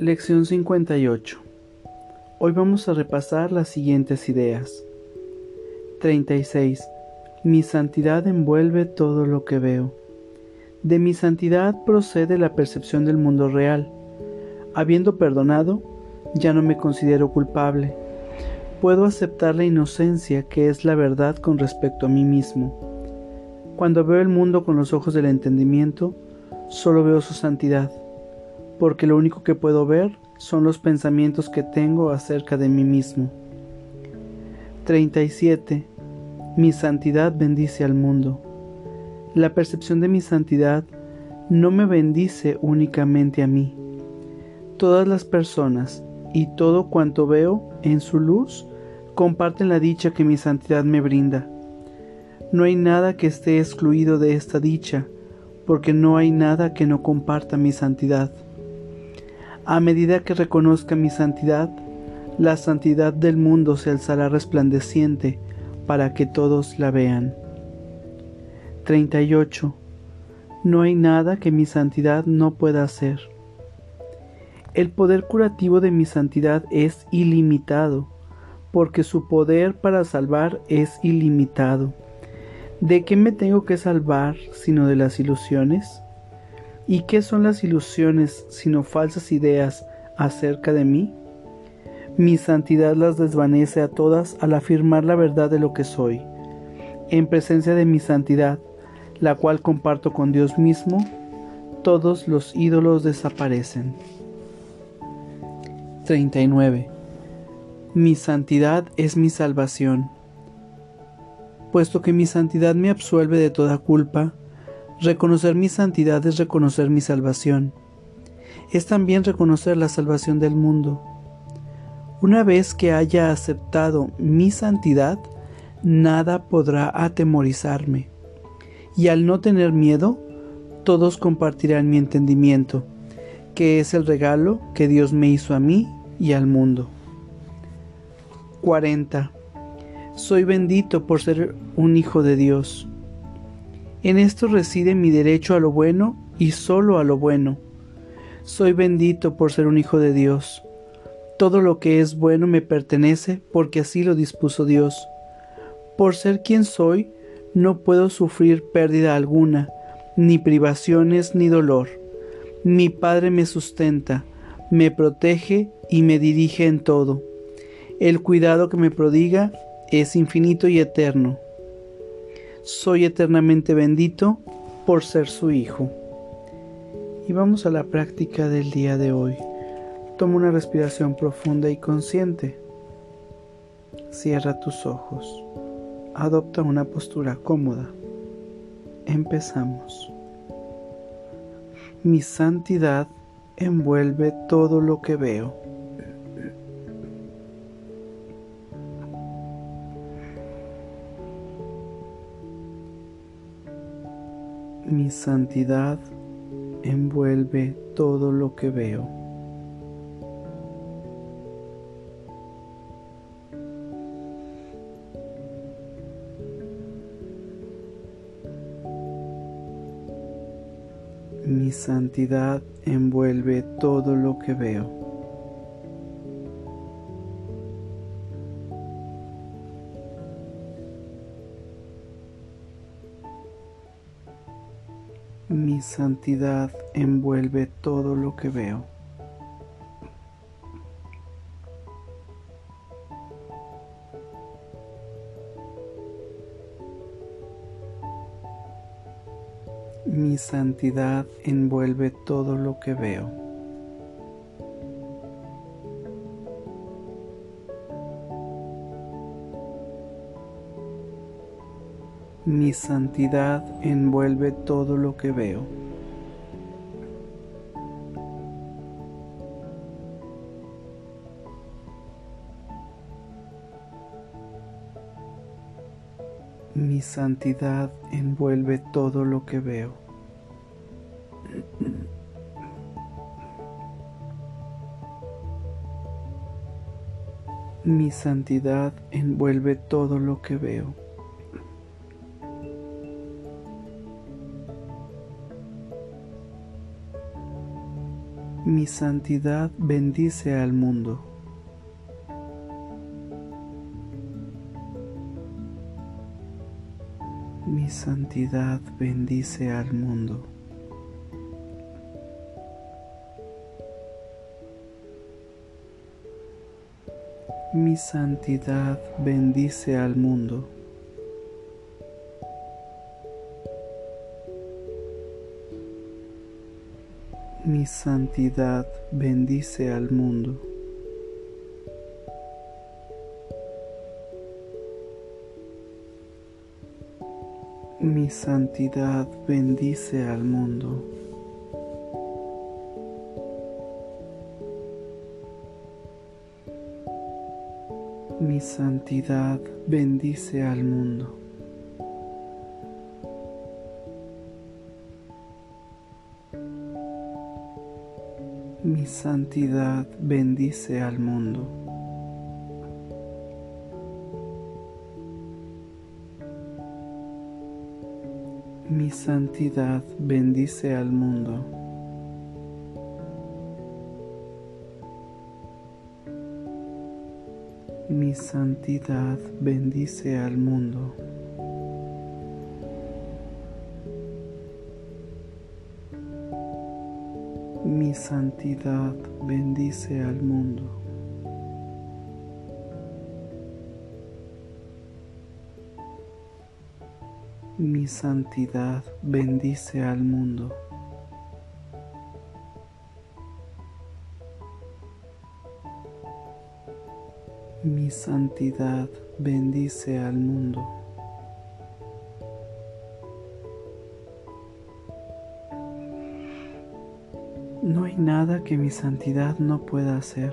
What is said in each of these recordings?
Lección 58. Hoy vamos a repasar las siguientes ideas. 36. Mi santidad envuelve todo lo que veo. De mi santidad procede la percepción del mundo real. Habiendo perdonado, ya no me considero culpable. Puedo aceptar la inocencia que es la verdad con respecto a mí mismo. Cuando veo el mundo con los ojos del entendimiento, solo veo su santidad, porque lo único que puedo ver son los pensamientos que tengo acerca de mí mismo. 37. Mi santidad bendice al mundo. La percepción de mi santidad no me bendice únicamente a mí. Todas las personas y todo cuanto veo en su luz comparten la dicha que mi santidad me brinda. No hay nada que esté excluido de esta dicha, porque no hay nada que no comparta mi santidad. A medida que reconozca mi santidad, la santidad del mundo se alzará resplandeciente para que todos la vean. 38. No hay nada que mi santidad no pueda hacer. El poder curativo de mi santidad es ilimitado, porque su poder para salvar es ilimitado. ¿De qué me tengo que salvar sino de las ilusiones? ¿Y qué son las ilusiones sino falsas ideas acerca de mí? Mi santidad las desvanece a todas al afirmar la verdad de lo que soy. En presencia de mi santidad, la cual comparto con Dios mismo, todos los ídolos desaparecen. 39. Mi santidad es mi salvación. Puesto que mi santidad me absuelve de toda culpa, Reconocer mi santidad es reconocer mi salvación. Es también reconocer la salvación del mundo. Una vez que haya aceptado mi santidad, nada podrá atemorizarme. Y al no tener miedo, todos compartirán mi entendimiento, que es el regalo que Dios me hizo a mí y al mundo. 40. Soy bendito por ser un hijo de Dios. En esto reside mi derecho a lo bueno y solo a lo bueno. Soy bendito por ser un hijo de Dios. Todo lo que es bueno me pertenece porque así lo dispuso Dios. Por ser quien soy, no puedo sufrir pérdida alguna, ni privaciones ni dolor. Mi Padre me sustenta, me protege y me dirige en todo. El cuidado que me prodiga es infinito y eterno soy eternamente bendito por ser su Hijo. Y vamos a la práctica del día de hoy. Toma una respiración profunda y consciente. Cierra tus ojos. Adopta una postura cómoda. Empezamos. Mi santidad envuelve todo lo que veo. Mi santidad envuelve todo lo que veo. Mi santidad envuelve todo lo que veo. Mi santidad envuelve todo lo que veo. Mi santidad envuelve todo lo que veo. Mi santidad envuelve todo lo que veo. Mi santidad envuelve todo lo que veo. Mi santidad envuelve todo lo que veo. Mi santidad bendice al mundo. Mi santidad bendice al mundo. Mi santidad bendice al mundo. Mi santidad bendice al mundo. Mi santidad bendice al mundo. Mi santidad bendice al mundo. Santidad bendice al mundo. Mi santidad bendice al mundo. Mi santidad bendice al mundo. Santidad bendice al mundo. Mi santidad bendice al mundo. Mi santidad bendice al mundo. Nada que mi santidad no pueda hacer.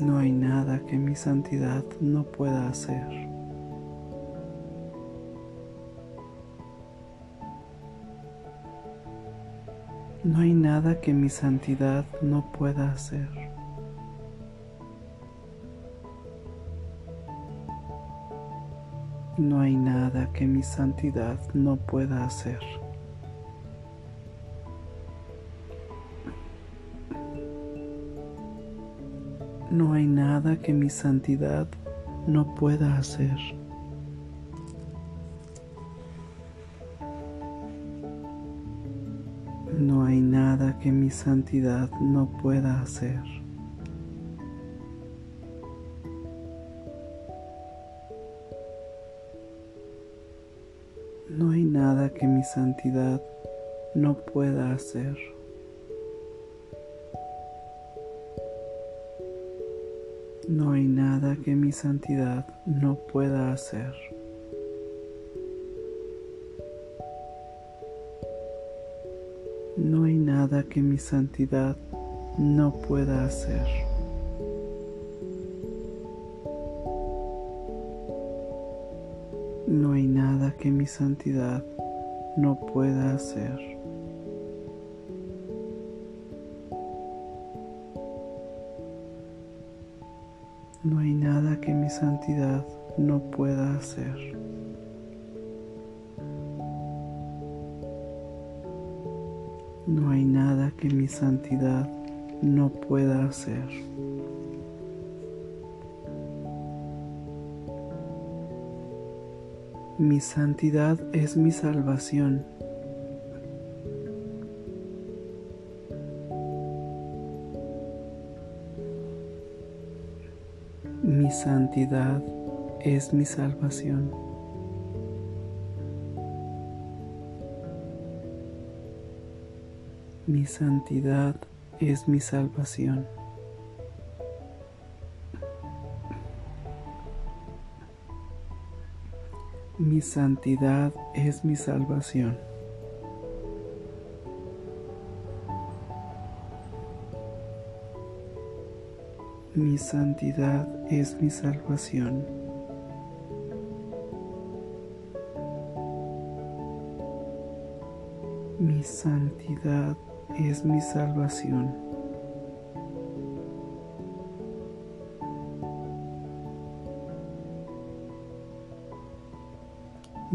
No hay nada que mi santidad no pueda hacer. No hay nada que mi santidad no pueda hacer. No hay nada que mi santidad no pueda hacer. No hay nada que mi santidad no pueda hacer. No hay nada que mi santidad no pueda hacer. Nada que mi santidad no pueda hacer. No hay nada que mi santidad no pueda hacer. No hay nada que mi santidad no pueda hacer. No hay nada que mi santidad no pueda hacer. No hay nada que mi santidad no pueda hacer. No hay nada que mi santidad no pueda hacer. Mi santidad es mi salvación. Mi santidad es mi salvación. Mi santidad es mi salvación. Mi santidad es mi salvación. Mi santidad es mi salvación. Mi santidad es mi salvación.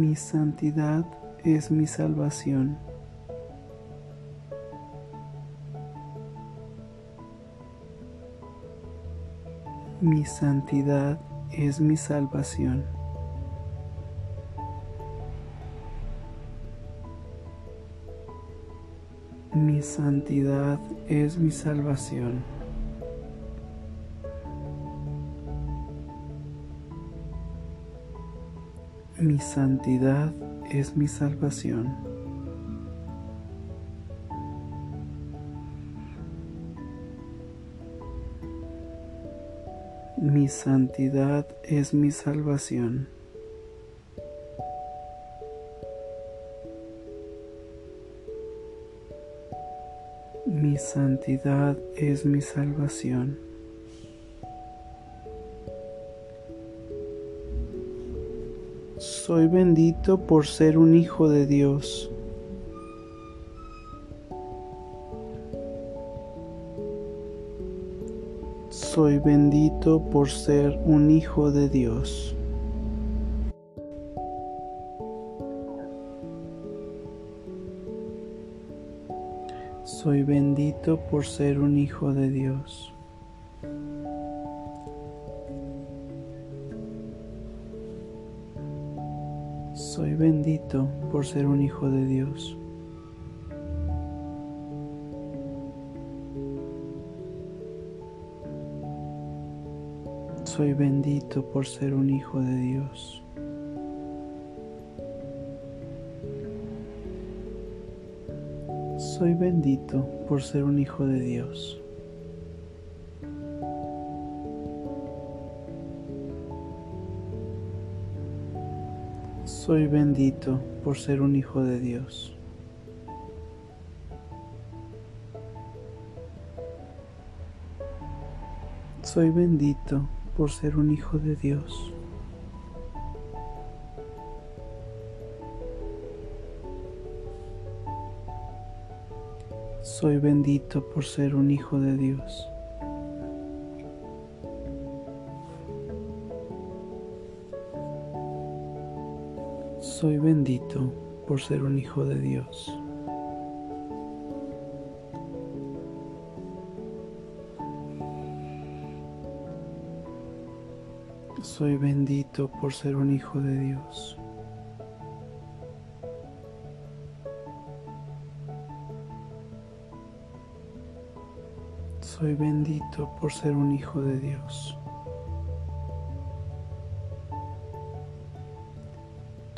Mi santidad es mi salvación. Mi santidad es mi salvación. Mi santidad es mi salvación. Mi santidad es mi salvación. Mi santidad es mi salvación. Mi santidad es mi salvación. Soy bendito por ser un hijo de Dios. Soy bendito por ser un hijo de Dios. Soy bendito por ser un hijo de Dios. Bendito por ser un hijo de Dios. Soy bendito por ser un hijo de Dios. Soy bendito por ser un hijo de Dios. Soy bendito por ser un hijo de Dios. Soy bendito por ser un hijo de Dios. Soy bendito por ser un hijo de Dios. Soy bendito por ser un hijo de Dios. Soy bendito por ser un hijo de Dios. Soy bendito por ser un hijo de Dios.